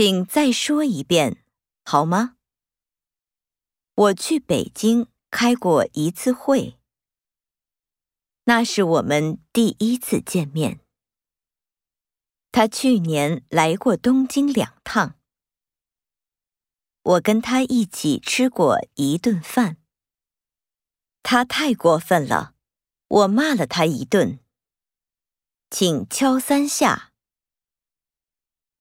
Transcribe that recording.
请再说一遍好吗？我去北京开过一次会。那是我们第一次见面。他去年来过东京两趟。我跟他一起吃过一顿饭。他太过分了我骂了他一顿。请敲三下